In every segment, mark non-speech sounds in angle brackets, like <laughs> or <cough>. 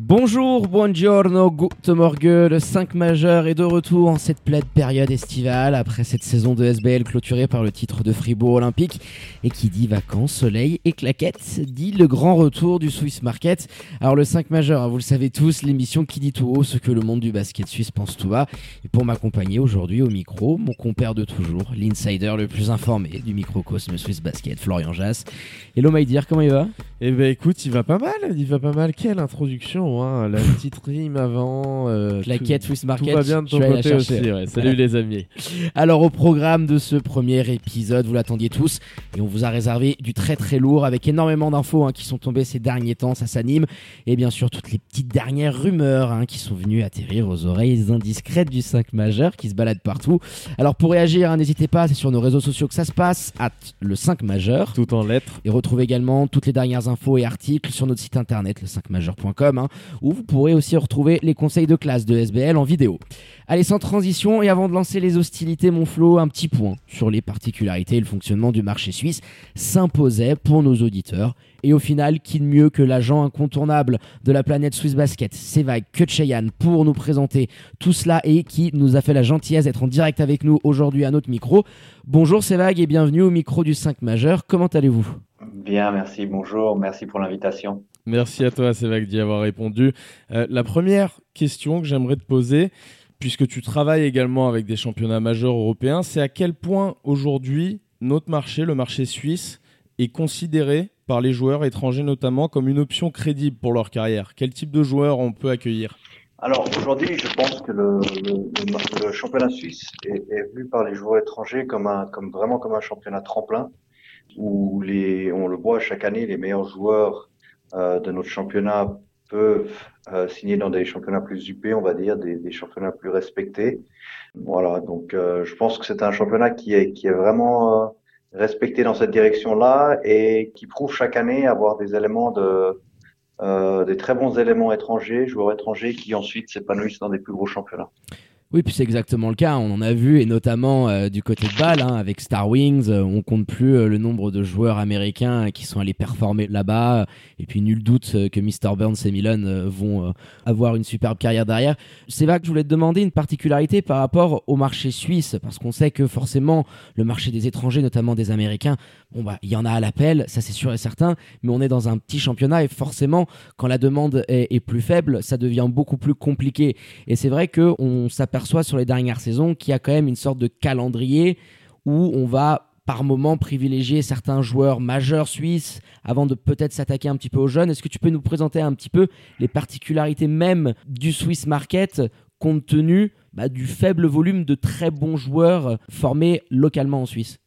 Bonjour, buongiorno, good morgue, le 5 majeur est de retour en cette pleine période estivale après cette saison de SBL clôturée par le titre de Fribourg Olympique et qui dit vacances, soleil et claquettes dit le grand retour du Swiss Market. Alors le 5 majeur, vous le savez tous, l'émission qui dit tout haut ce que le monde du basket suisse pense tout bas et pour m'accompagner aujourd'hui au micro, mon compère de toujours, l'insider le plus informé du microcosme Swiss Basket, Florian Jass. Hello Maïdir, comment il va? Eh ben écoute, il va pas mal, il va pas mal. Quelle introduction Hein, la <laughs> petite rime avant. Euh, Claquette Swiss Market. Tout va bien de ton côté aussi. Salut les amis. Alors au programme de ce premier épisode, vous l'attendiez tous et on vous a réservé du très très lourd avec énormément d'infos hein, qui sont tombées ces derniers temps, ça s'anime et bien sûr toutes les petites dernières rumeurs hein, qui sont venues atterrir aux oreilles indiscrètes du 5 majeur qui se balade partout. Alors pour réagir, hein, n'hésitez pas, c'est sur nos réseaux sociaux que ça se passe, at le 5 majeur. Tout en lettres. Et retrouvez également toutes les dernières infos et articles sur notre site internet le 5majeur.com où vous pourrez aussi retrouver les conseils de classe de SBL en vidéo. Allez, sans transition, et avant de lancer les hostilités, mon Flo, un petit point sur les particularités et le fonctionnement du marché suisse s'imposait pour nos auditeurs. Et au final, qui de mieux que l'agent incontournable de la planète Swiss Basket, Sevag Kutcheyan, pour nous présenter tout cela et qui nous a fait la gentillesse d'être en direct avec nous aujourd'hui à notre micro. Bonjour Sevag et bienvenue au micro du 5 majeur. Comment allez-vous? Bien, merci. Bonjour. Merci pour l'invitation. Merci à toi, Sévac, d'y avoir répondu. Euh, la première question que j'aimerais te poser, puisque tu travailles également avec des championnats majeurs européens, c'est à quel point aujourd'hui notre marché, le marché suisse, est considéré par les joueurs étrangers notamment comme une option crédible pour leur carrière? Quel type de joueurs on peut accueillir? Alors aujourd'hui, je pense que le, le, championnat suisse est, est, vu par les joueurs étrangers comme un, comme vraiment comme un championnat tremplin où les, on le voit chaque année, les meilleurs joueurs euh, de notre championnat peuvent euh, signer dans des championnats plus UP, on va dire, des, des championnats plus respectés. Voilà, donc euh, je pense que c'est un championnat qui est, qui est vraiment euh, respecté dans cette direction-là et qui prouve chaque année avoir des éléments de euh, des très bons éléments étrangers, joueurs étrangers qui ensuite s'épanouissent dans des plus gros championnats. Oui, puis c'est exactement le cas. On en a vu, et notamment euh, du côté de Bâle, hein, avec Star Wings, euh, on compte plus euh, le nombre de joueurs américains qui sont allés performer là-bas. Et puis nul doute que Mr. Burns et Milan vont avoir une superbe carrière derrière. C'est vrai que je voulais te demander une particularité par rapport au marché suisse, parce qu'on sait que forcément le marché des étrangers, notamment des Américains, bon bah il y en a à l'appel, ça c'est sûr et certain, mais on est dans un petit championnat et forcément quand la demande est, est plus faible, ça devient beaucoup plus compliqué. Et c'est vrai que on s'aperçoit perçoit sur les dernières saisons qu'il y a quand même une sorte de calendrier où on va par moment privilégier certains joueurs majeurs suisses avant de peut-être s'attaquer un petit peu aux jeunes. Est-ce que tu peux nous présenter un petit peu les particularités même du Swiss Market compte tenu bah, du faible volume de très bons joueurs formés localement en Suisse?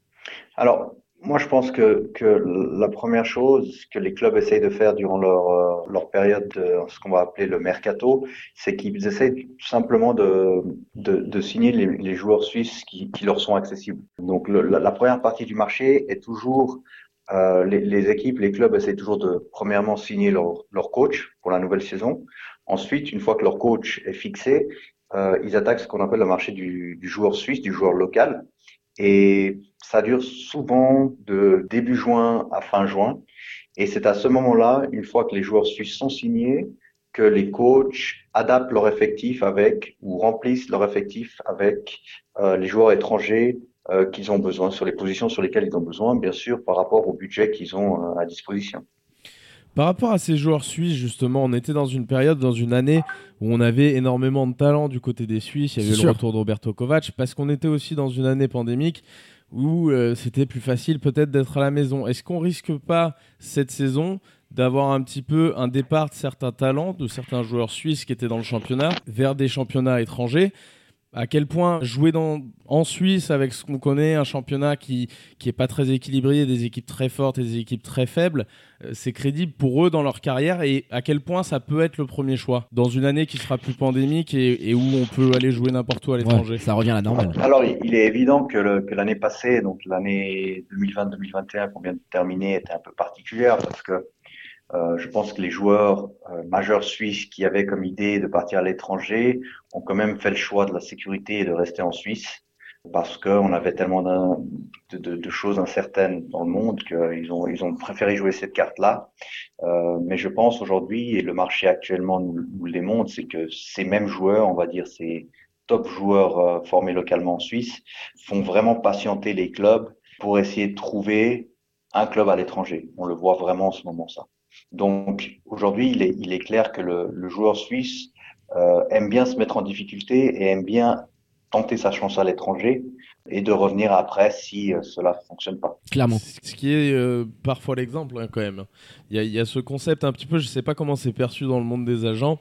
Alors, moi, je pense que, que la première chose que les clubs essayent de faire durant leur, euh, leur période de ce qu'on va appeler le mercato, c'est qu'ils essayent tout simplement de, de, de signer les, les, joueurs suisses qui, qui, leur sont accessibles. Donc, le, la, la, première partie du marché est toujours euh, les, les, équipes, les clubs essayent toujours de premièrement signer leur, leur coach pour la nouvelle saison. Ensuite, une fois que leur coach est fixé, euh, ils attaquent ce qu'on appelle le marché du, du joueur suisse, du joueur local. Et ça dure souvent de début juin à fin juin. Et c'est à ce moment-là, une fois que les joueurs suisses sont signés, que les coachs adaptent leur effectif avec ou remplissent leur effectif avec euh, les joueurs étrangers euh, qu'ils ont besoin, sur les positions sur lesquelles ils ont besoin, bien sûr, par rapport au budget qu'ils ont euh, à disposition. Par rapport à ces joueurs suisses, justement, on était dans une période, dans une année où on avait énormément de talent du côté des Suisses. Il y avait le retour de Roberto Kovac, parce qu'on était aussi dans une année pandémique où euh, c'était plus facile peut-être d'être à la maison. Est-ce qu'on risque pas cette saison d'avoir un petit peu un départ de certains talents, de certains joueurs suisses qui étaient dans le championnat, vers des championnats étrangers? À quel point jouer dans, en Suisse avec ce qu'on connaît, un championnat qui qui est pas très équilibré, des équipes très fortes et des équipes très faibles, euh, c'est crédible pour eux dans leur carrière et à quel point ça peut être le premier choix dans une année qui sera plus pandémique et, où on peut aller jouer n'importe où à l'étranger? ça revient à la normale. Alors il est évident que l'année passée, donc l'année 2020-2021 qu'on vient de terminer, était un peu particulière parce que euh, je pense que les joueurs euh, majeurs suisses qui avaient comme idée de partir à l'étranger ont quand même fait le choix de la sécurité et de rester en Suisse parce qu'on avait tellement de, de, de, choses incertaines dans le monde qu'ils ont, ils ont préféré jouer cette carte-là. Euh, mais je pense aujourd'hui, et le marché actuellement nous, nous le démontre, c'est que ces mêmes joueurs, on va dire ces top joueurs euh, formés localement en Suisse, font vraiment patienter les clubs pour essayer de trouver un club à l'étranger. On le voit vraiment en ce moment ça. Donc aujourd'hui, il est, il est clair que le, le joueur suisse euh, aime bien se mettre en difficulté et aime bien tenter sa chance à l'étranger et de revenir après si euh, cela ne fonctionne pas. Clairement. Ce qui est euh, parfois l'exemple hein, quand même. Il y, a, il y, a, ce concept un petit peu, je ne sais pas comment c'est perçu dans le monde des agents,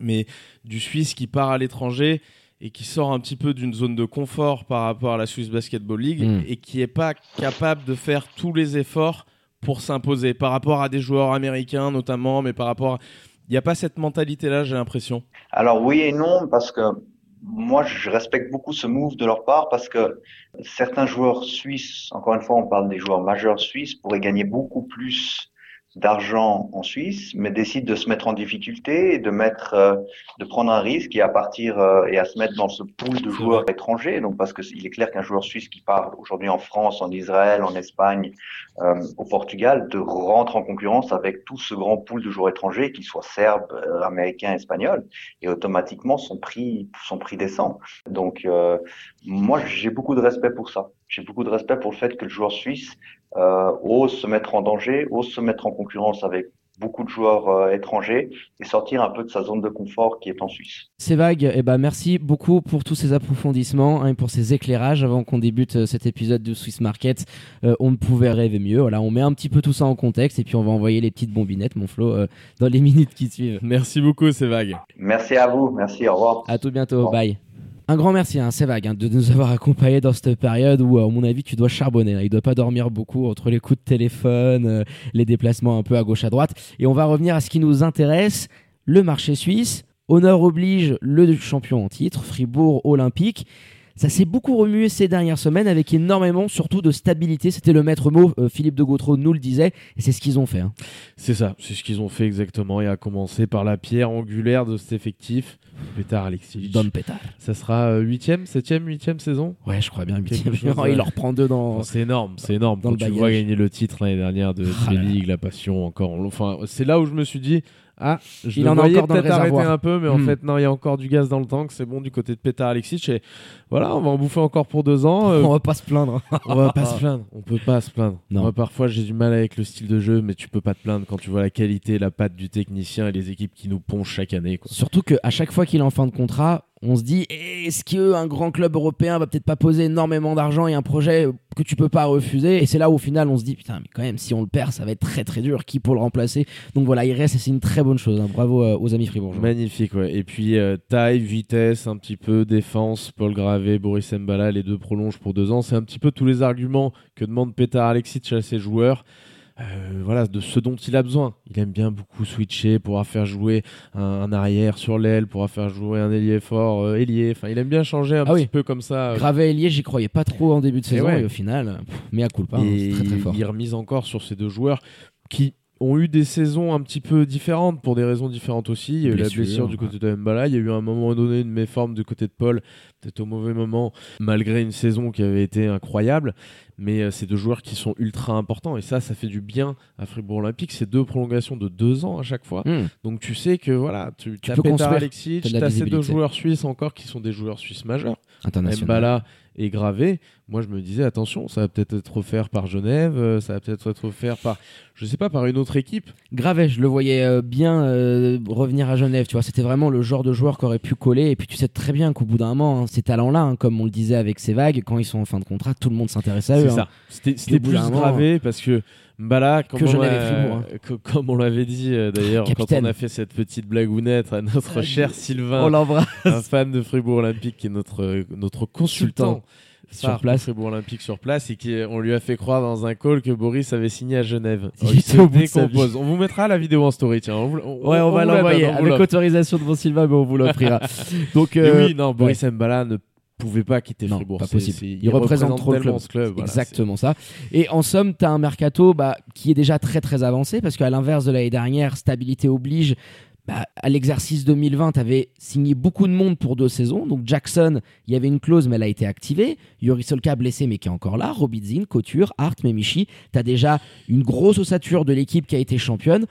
mais du Suisse qui part à l'étranger et qui sort un petit peu d'une zone de confort par rapport à la Swiss Basketball League mm. et qui n'est pas capable de faire tous les efforts pour s'imposer par rapport à des joueurs américains notamment, mais par rapport... Il n'y a pas cette mentalité-là, j'ai l'impression. Alors oui et non, parce que moi, je respecte beaucoup ce move de leur part parce que certains joueurs suisses, encore une fois, on parle des joueurs majeurs suisses, pourraient gagner beaucoup plus d'argent en Suisse, mais décide de se mettre en difficulté et de mettre, euh, de prendre un risque et à partir euh, et à se mettre dans ce pool de joueurs étrangers. Donc parce que il est clair qu'un joueur suisse qui part aujourd'hui en France, en Israël, en Espagne, euh, au Portugal, de rentre en concurrence avec tout ce grand pool de joueurs étrangers, qu'ils soient serbes, américains, espagnols, et automatiquement son prix, son prix descend. Donc moi j'ai beaucoup de respect pour ça. J'ai beaucoup de respect pour le fait que le joueur suisse euh, ose se mettre en danger, ose se mettre en concurrence avec beaucoup de joueurs euh, étrangers et sortir un peu de sa zone de confort qui est en Suisse. C'est vague. Eh ben, merci beaucoup pour tous ces approfondissements hein, et pour ces éclairages avant qu'on débute euh, cet épisode de Swiss Market. Euh, on ne pouvait rêver mieux. Voilà, on met un petit peu tout ça en contexte et puis on va envoyer les petites bombinettes, mon Flo, dans les <laughs> minutes qui suivent. Merci beaucoup, c'est vague. Merci à vous. Merci. Au revoir. À tout bientôt. Bye. Un grand merci, hein, c'est vague, hein, de nous avoir accompagnés dans cette période où, à mon avis, tu dois charbonner. Là. Il doit pas dormir beaucoup entre les coups de téléphone, euh, les déplacements un peu à gauche à droite. Et on va revenir à ce qui nous intéresse, le marché suisse. Honneur oblige le champion en titre, Fribourg Olympique. Ça s'est beaucoup remué ces dernières semaines avec énormément, surtout de stabilité. C'était le maître mot, euh, Philippe de Gautreau nous le disait, et c'est ce qu'ils ont fait. Hein. C'est ça, c'est ce qu'ils ont fait exactement, et à commencer par la pierre angulaire de cet effectif, Pétard Alexis. Don Pétard. Ça sera 8ème, 7ème, 8ème saison? Ouais, je crois bien 8ème. <laughs> Il leur prend deux dans. c'est énorme, c'est énorme. Quand tu vois gagner le titre l'année dernière de ah, Ligue, la passion encore. Enfin, c'est là où je me suis dit, ah, je il en a peut-être arrêter un peu, mais en hmm. fait, non, il y a encore du gaz dans le tank. C'est bon du côté de Petar Alexic. Et voilà, on va en bouffer encore pour deux ans. Euh, <laughs> on va pas se plaindre. <laughs> on va pas se plaindre. On peut pas se plaindre. Non. Moi, parfois, j'ai du mal avec le style de jeu, mais tu peux pas te plaindre quand tu vois la qualité, la patte du technicien et les équipes qui nous poncent chaque année. Quoi. Surtout qu'à chaque fois qu'il est en fin de contrat, on se dit est-ce qu'un grand club européen va peut-être pas poser énormément d'argent et un projet que tu peux pas refuser? Et c'est là où au final on se dit putain mais quand même si on le perd ça va être très très dur. Qui pour le remplacer? Donc voilà il reste c'est une très bonne chose hein. bravo euh, aux amis fribourgeois. Magnifique ouais. Et puis euh, taille vitesse un petit peu défense Paul Gravé Boris Mbala les deux prolongent pour deux ans. C'est un petit peu tous les arguments que demande Petar Alexic à ses joueurs euh, voilà, de ce dont il a besoin. Il aime bien beaucoup switcher, pourra faire jouer un, arrière sur l'aile, pourra faire jouer un ailier fort, euh, ailier. Enfin, il aime bien changer un ah petit peu comme ça. Euh. Gravé ailier, j'y croyais pas trop en début de saison et, au final, mais à coup pas, hein, très très fort. Il remise encore sur ces deux joueurs qui ont eu des saisons un petit peu différentes pour des raisons différentes aussi. Il y a eu la blessure du côté de Mbala, il y a eu à un moment donné une méforme du côté de Paul, peut-être au mauvais moment, malgré une saison qui avait été incroyable. Mais euh, c'est deux joueurs qui sont ultra importants et ça, ça fait du bien à Fribourg Olympique. C'est deux prolongations de deux ans à chaque fois. Hmm. Donc tu sais que voilà, tu, tu peux construire. Alexis, tu as ces deux joueurs suisses encore qui sont des joueurs suisses majeurs. Mbala et Gravé. Moi je me disais attention, ça va peut-être être offert par Genève, euh, ça va peut-être être offert par, je sais pas, par une autre équipe. Gravet, je le voyais euh, bien euh, revenir à Genève, tu vois, c'était vraiment le genre de joueur qui aurait pu coller. Et puis tu sais très bien qu'au bout d'un moment, hein, ces talents-là, hein, comme on le disait avec ces vagues, quand ils sont en fin de contrat, tout le monde s'intéresse à eux. C'est hein. ça. C'était plus gravé parce que Mbala, comme, Que on Fribourg, hein. que- comme on l'avait dit euh, d'ailleurs quand on a fait cette petite blagounette à notre Ah, cher Sylvain, un fan de Fribourg Olympique qui est notre, notre consultant Sur place. Fribourg Olympique sur place et qui on lui a fait croire dans un call que Boris avait signé à Genève. Il il était se décompose. On vous mettra la vidéo en story, tiens. On, vous- on- Ouais, on, on va l'envoyer avec autorisation de mon Sylvain, mais on vous l'offrira. <laughs> Donc, Mais euh, oui, non, Boris Mbala ne pouvait pas quitter Non, Fribourg. pas possible. Il représente trop le club. ce club. voilà, exactement ça. Et en somme, tu as un mercato bah, qui est déjà très très avancé parce qu'à l'inverse de l'année dernière, stabilité oblige. Bah, à l'exercice 2020, tu avais signé beaucoup de monde pour deux saisons. Donc Jackson, il y avait une clause, mais elle a été activée. Yuri Solka blessé, mais qui est encore là. Robidzin, Couture, Hart, Memichi. Tu as déjà une grosse ossature de l'équipe qui a été championne.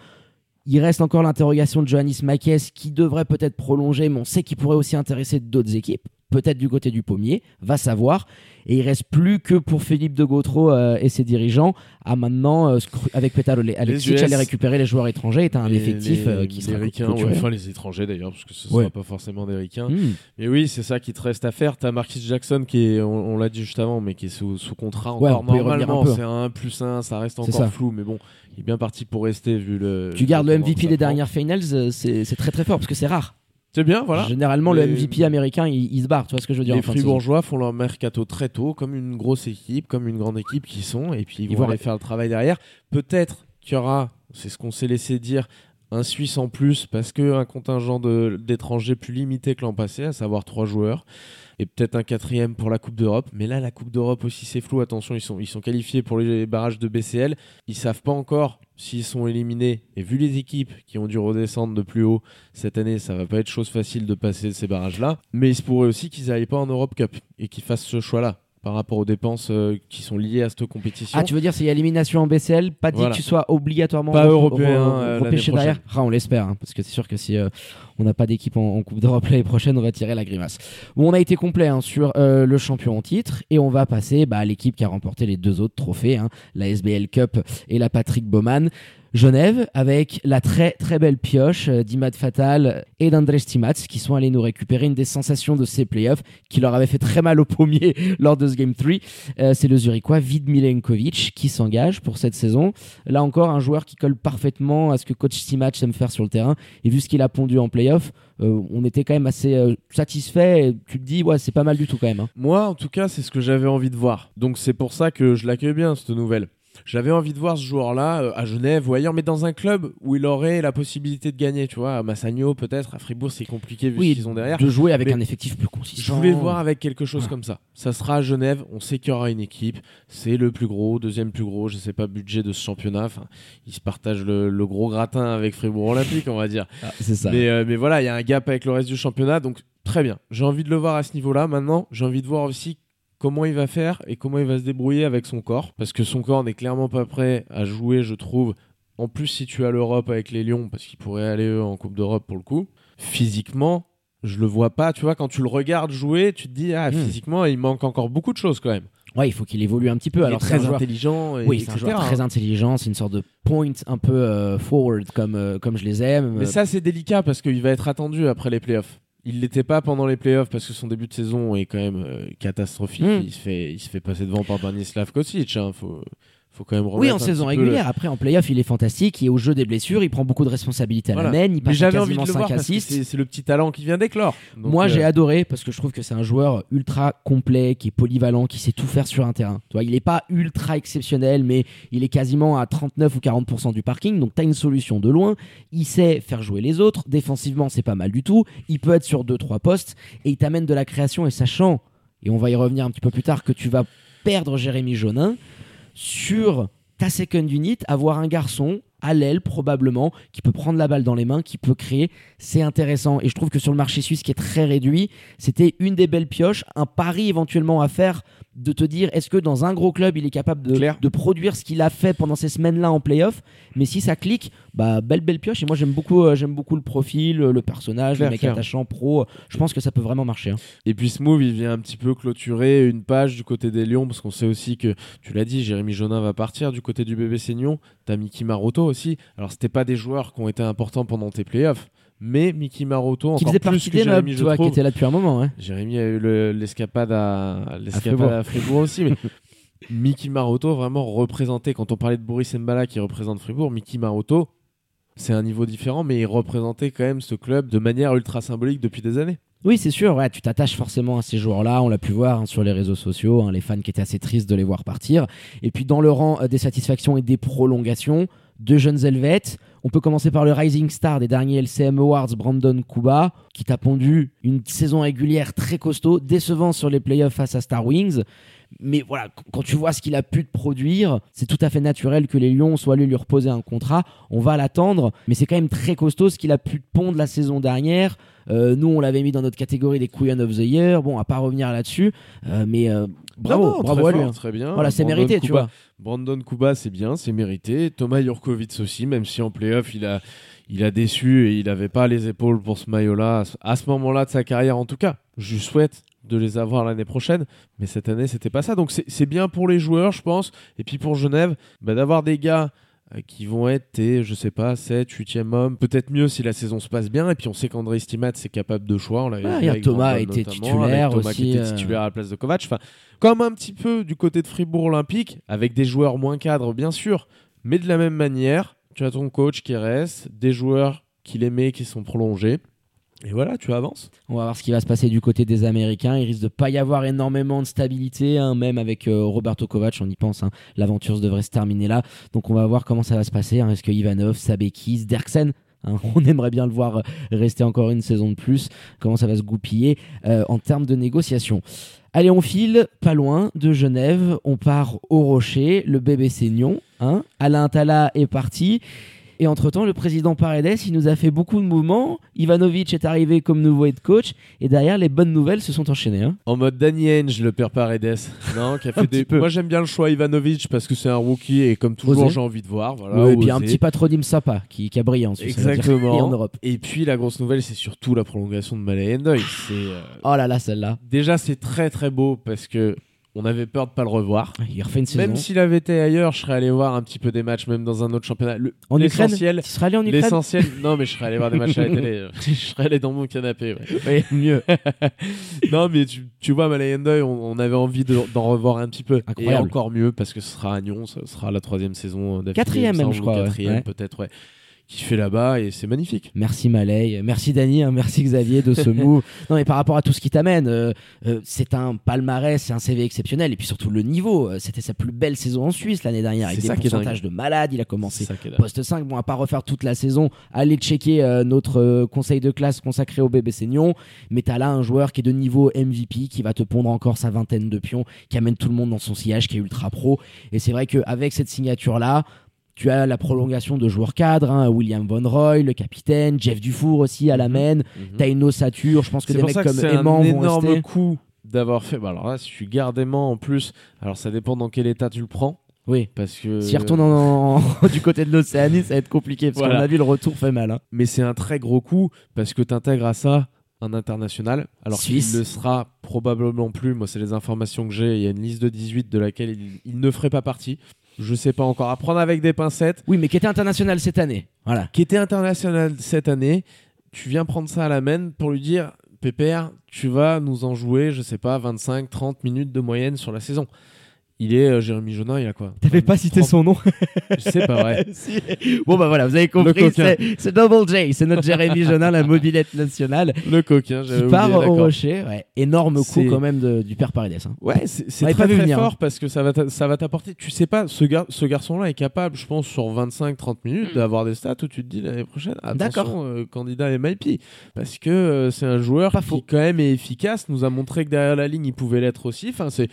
Il reste encore l'interrogation de Johannes Makes qui devrait peut-être prolonger, mais on sait qu'il pourrait aussi intéresser d'autres équipes, peut-être du côté du pommier, va savoir. Et il reste plus que pour Philippe de Gautreau euh, et ses dirigeants à maintenant, euh, avec Petar Alexic, aller récupérer les joueurs étrangers. Tu as un Les- effectif les- euh, qui sera Ricains, ouais, enfin les étrangers d'ailleurs, parce que ce ne Ouais. sera pas forcément des Ricains. Hmm. Mais oui, c'est ça qui te reste à faire. T'as Marquis Jackson qui est, on, on l'a dit juste avant, mais qui est sous, sous contrat Ouais, encore normalement. un. C'est un 1 plus 1, ça reste encore ça. flou, mais bon, il est bien parti pour rester vu le. Tu gardes le MVP des dernières finals, euh, c'est très très fort parce que c'est rare. C'est bien, voilà. Généralement, Les- le MVP américain, il, il se barre. Tu vois ce que je veux dire Les. Fribourgeois font leur mercato très tôt, comme une grosse équipe, comme une grande équipe qui sont, et puis ils, Ils vont aller faire le travail derrière. Peut-être qu'il y aura, c'est ce qu'on s'est laissé dire, un Suisse en plus, parce qu'un contingent d'étrangers plus limité que l'an passé, à savoir trois joueurs, et peut-être un quatrième pour la Coupe d'Europe. Mais là, la Coupe d'Europe aussi, c'est flou. Attention, ils sont, ils sont qualifiés pour les barrages de BCL. Ils savent pas encore s'ils sont éliminés. Et vu les équipes qui ont dû redescendre de plus haut cette année, ça va pas être chose facile de passer ces barrages-là. Mais il se pourrait aussi qu'ils n'aillent pas en Europe Cup et qu'ils fassent ce choix-là par rapport aux dépenses euh, qui sont liées à cette compétition. Ah, tu veux dire, s'il y a élimination en BCL, pas dit Voilà. que tu sois obligatoirement Pas européen, euh, repêché derrière Ah, on l'espère, hein, parce que c'est sûr que si euh, on n'a pas d'équipe en, en Coupe d'Europe l'année prochaine, on va tirer la grimace. Bon, on a été complet hein, sur euh, le champion en titre et on va passer bah, à l'équipe qui a remporté les deux autres trophées, hein, la SBL Cup et la Patrick Baumann. Genève avec la très très belle pioche euh, d'Imad Fatal et d'André Stimats qui sont allés nous récupérer une des sensations de ces playoffs qui leur avait fait très mal au pommier <laughs> lors de ce Game 3. Euh, c'est le Zurichois Vid Milenkovic qui s'engage pour cette saison. Là encore, un joueur qui colle parfaitement à ce que coach Stimats aime faire sur le terrain. Et vu ce qu'il a pondu en playoff, euh, on était quand même assez euh, satisfait. Tu te dis, ouais, c'est pas mal du tout quand même. hein. Moi, en tout cas, c'est ce que j'avais envie de voir. Donc c'est pour ça que je l'accueille bien, cette nouvelle. J'avais envie de voir ce joueur-là euh, à Genève ou ailleurs, mais dans un club où il aurait la possibilité de gagner. Tu vois, à Massagno peut-être, à Fribourg c'est compliqué vu Oui, ce qu'ils ont derrière. De jouer avec Mais un effectif plus Je consistant. voulais le voir avec quelque chose Ouais. comme ça. Ça sera à Genève, on sait qu'il y aura une équipe, c'est le plus gros, deuxième plus gros, je sais pas, budget de ce championnat. Enfin, ils se partagent le, le gros gratin avec Fribourg Olympique, on va dire. Ah, c'est ça. Mais, euh, mais voilà, il y a un gap avec le reste du championnat, donc très bien. J'ai envie de le voir à ce niveau-là. Maintenant, j'ai envie de voir aussi comment il va faire et comment il va se débrouiller avec son corps. Parce que son corps n'est clairement pas prêt à jouer, je trouve. En plus, si tu as l'Europe avec les Lions, parce qu'il pourrait aller eux, en Coupe d'Europe pour le coup, physiquement, je le vois pas. Tu vois, quand tu le regardes jouer, tu te dis, ah, Hmm. physiquement, il manque encore beaucoup de choses quand même. Ouais, il faut qu'il évolue un petit peu. il Alors est très joueur- intelligent. Et, Oui, c'est un joueur hein. très intelligent. C'est une sorte de point un peu euh, forward comme, euh, comme je les aime. Mais ça, c'est délicat parce qu'il va être attendu après les playoffs. Il l'était pas pendant les playoffs parce que son début de saison est quand même euh, catastrophique. Mm. Il, se fait, il se fait passer devant par Branislav Kocic. Hein. Faut, faut quand même Oui, en saison le- régulière. Après, en playoff, il est fantastique. Et au jeu des blessures, il prend beaucoup de responsabilités à Voilà. la main. Il passe à j'avais envie quasiment de le voir 5 parce que assists. c'est c'est le petit talent qui vient d'éclore. Moi, euh, j'ai adoré parce que je trouve que c'est un joueur ultra complet, qui est polyvalent, qui sait tout faire sur un terrain. Tu vois, il n'est pas ultra exceptionnel, mais il est quasiment à 39 ou 40% du parking. Donc, tu as une solution de loin. Il sait faire jouer les autres. Défensivement, c'est pas mal du tout. Il peut être sur 2-3 postes et il t'amène de la création. Et sachant, et on va y revenir un petit peu plus tard, que tu vas perdre Jérémy Jonin sur ta second unit, avoir un garçon à l'aile probablement, qui peut prendre la balle dans les mains, qui peut créer. C'est intéressant. Et je trouve que sur le marché suisse, qui est très réduit, c'était une des belles pioches, un pari éventuellement à faire de te dire est-ce que dans un gros club il est capable de, produire ce qu'il a fait pendant ces semaines-là en playoff? Mais si ça clique bah belle belle pioche et moi j'aime beaucoup euh, j'aime beaucoup le profil le personnage Clair, le mec attachant pro je pense que ça peut vraiment marcher hein. Et puis ce move, il vient un petit peu clôturer une page du côté des Lions, parce qu'on sait aussi que, tu l'as dit, Jérémy Jonin va partir du côté du BBC Nyon. T'as Mickey Maroto aussi. Alors, c'était pas des joueurs qui ont été importants pendant tes playoffs, mais Mickey Maroto, qui faisait partie des Jérémy, tu vois qui était là depuis un moment hein. Jérémy a eu le- l'escapade à, Fribourg. à Fribourg aussi, mais <laughs> Mickey Maroto vraiment représenté. Quand on parlait de Boris Mbala qui représente Fribourg, Mickey Maroto, c'est un niveau différent, mais il représentait quand même ce club de manière ultra symbolique depuis des années. Oui, c'est sûr, ouais, tu t'attaches forcément à ces joueurs-là, on l'a pu voir hein, sur les réseaux sociaux, hein, les fans qui étaient assez tristes de les voir partir. Et puis dans le rang euh, des satisfactions et des prolongations, deux jeunes Helvètes. On peut commencer par le Rising Star des derniers LCM Awards, Brandon Kuba, qui t'a pondu une saison régulière très costaud, décevant sur les playoffs face à Star Wings. Mais voilà, qu- quand tu vois ce qu'il a pu te produire, c'est tout à fait naturel que les Lions soient allés lui reposer un contrat. On va l'attendre, mais c'est quand même très costaud ce qu'il a pu te pondre la saison dernière. Euh, nous, on l'avait mis dans notre catégorie des Queen of the Year. Bon, à pas revenir là-dessus, euh, mais euh, bravo, Non, non, bravo à lui. hein. Très bien. Voilà, c'est mérité, tu vois. Brandon Kuba, c'est bien, c'est mérité. Thomas Jurkovic aussi, même si en playoff, il a, il a déçu et il n'avait pas les épaules pour ce maillot-là, à ce- à ce moment-là de sa carrière en tout cas. Je lui souhaite de les avoir l'année prochaine, mais cette année, c'était pas ça. Donc c'est bien pour les joueurs, je pense, et puis pour Genève, bah, d'avoir des gars euh, qui vont être tes, je sais pas, 7, 8e homme, peut-être mieux si la saison se passe bien, et puis on sait qu'André Stimat, c'est capable de choix. On l'avait avec Thomas était notamment, titulaire Thomas qui était euh. titulaire à la place de Kovac. Enfin, comme un petit peu du côté de Fribourg Olympique, avec des joueurs moins cadres, bien sûr, mais de la même manière, tu as ton coach qui reste, des joueurs qu'il aimait qui sont prolongés, et voilà, tu avances. On va voir ce qui va se passer du côté des Américains. Il risque de pas y avoir énormément de stabilité, hein, même avec euh, Roberto Kovac, on y pense. hein. L'aventure devrait se terminer là. Donc on va voir comment ça va se passer. hein. Est-ce que Ivanov, Sabekis, Derksen hein, <laughs> on aimerait bien le voir euh, rester encore une saison de plus. Comment ça va se goupiller euh, en termes de négociation. Allez, on file pas loin de Genève. On part au Rocher, le bébé Seignon. Hein. Alain Tala est parti. Et entre-temps, le président Paredes, il nous a fait beaucoup de mouvements. Ivanovic est arrivé comme nouveau head coach. Et derrière, les bonnes nouvelles se sont enchaînées. hein. En mode Danny Henge, le père Paredes. Non, qui a <laughs> fait des... Moi, j'aime bien le choix Ivanovic parce que c'est un rookie et comme toujours, j'ai envie de voir. Voilà, Ouais, et puis un petit patronyme sympa qui, qui a brillé en Suisse, dire, <laughs> Exactement. et en Europe. Et puis la grosse nouvelle, c'est surtout la prolongation de Malay Endoy. C'est euh, Oh là là, celle-là. déjà c'est très très beau parce que on avait peur de pas le revoir. Il refait une saison. Même s'il avait été ailleurs, je serais allé voir un petit peu des matchs, même dans un autre championnat. Le- en L'essentiel, Tu serais allé en Ukraine l'essentiel. <laughs> Non, mais je serais allé voir des matchs à la télé. <laughs> je serais allé dans mon canapé. ouais. Oui, mieux. <laughs> non, mais tu, tu vois, Malay Endoy, on, on avait envie de- d'en revoir un petit peu. Incroyable. Et encore mieux parce que ce sera à Nyon, ce sera la troisième saison Quatrième même, je crois. Quatrième Ouais. peut-être, ouais. Qui fait là-bas et c'est magnifique. Merci Malay, merci Dany, hein, merci Xavier de ce <laughs> move. Non mais par rapport à tout ce qui t'amène, euh, euh, c'est un palmarès, c'est un CV exceptionnel et puis surtout le niveau. euh, C'était sa plus belle saison en Suisse l'année dernière avec des ça pourcentages de malade. Il a commencé poste 5. Bon, à pas refaire toute la saison, allez checker euh, notre conseil de classe consacré au bébé Seignon. Mais t'as là un joueur qui est de niveau MVP, qui va te pondre encore sa vingtaine de pions, qui amène tout le monde dans son sillage, qui est ultra pro. Et c'est vrai qu'avec cette signature-là, tu as la prolongation de joueurs cadres, hein, William Von Roy, le capitaine, Jeff Dufour aussi à la main. Mhm. T'as une ossature, je pense que des mecs comme Aimant un vont énorme rester. coup d'avoir fait. Bah alors là, si tu gardes Aimant en plus, alors ça dépend dans quel état tu le prends. Oui. Parce que. S'il retourne en- <laughs> du côté de l'Océanie, ça va être compliqué parce Voilà. qu'on a vu le retour fait mal. hein. Mais c'est un très gros coup parce que tu intègres à ça un international. Alors qu'il ne sera probablement plus. Moi, c'est les informations que j'ai. Il y a une liste de 18 de laquelle il, il ne ferait pas partie. Je sais pas encore. À prendre avec des pincettes. Oui, mais qui était international cette année. Voilà. Qui était international cette année. Tu viens prendre ça à la main pour lui dire Pépère, tu vas nous en jouer, je sais pas, 25, 30 minutes de moyenne sur la saison. Il est euh, Jérémy Jonin, il a quoi? T'avais pas cité 30 son nom C'est pas vrai. Si. Bon bah voilà, vous avez compris, c'est Double J, c'est notre Jérémy Jonin, la mobilette nationale, Le coquin, j'avais oublié, part au rocher. Ouais. Énorme coup quand même de- du père Paredes. hein. Ouais, c'est très, pas très venir, fort hein. parce que ça va ça va t'apporter. Tu sais pas, ce, gar- ce garçon-là est capable, je pense, sur 25-30 minutes, d'avoir des stats où tu te dis l'année prochaine. D'accord. attention, euh, candidat MIP. Parce que euh, c'est un joueur Pas qui, faux. quand même, est efficace. Nous a montré que derrière la ligne, il pouvait l'être aussi. Enfin, c'est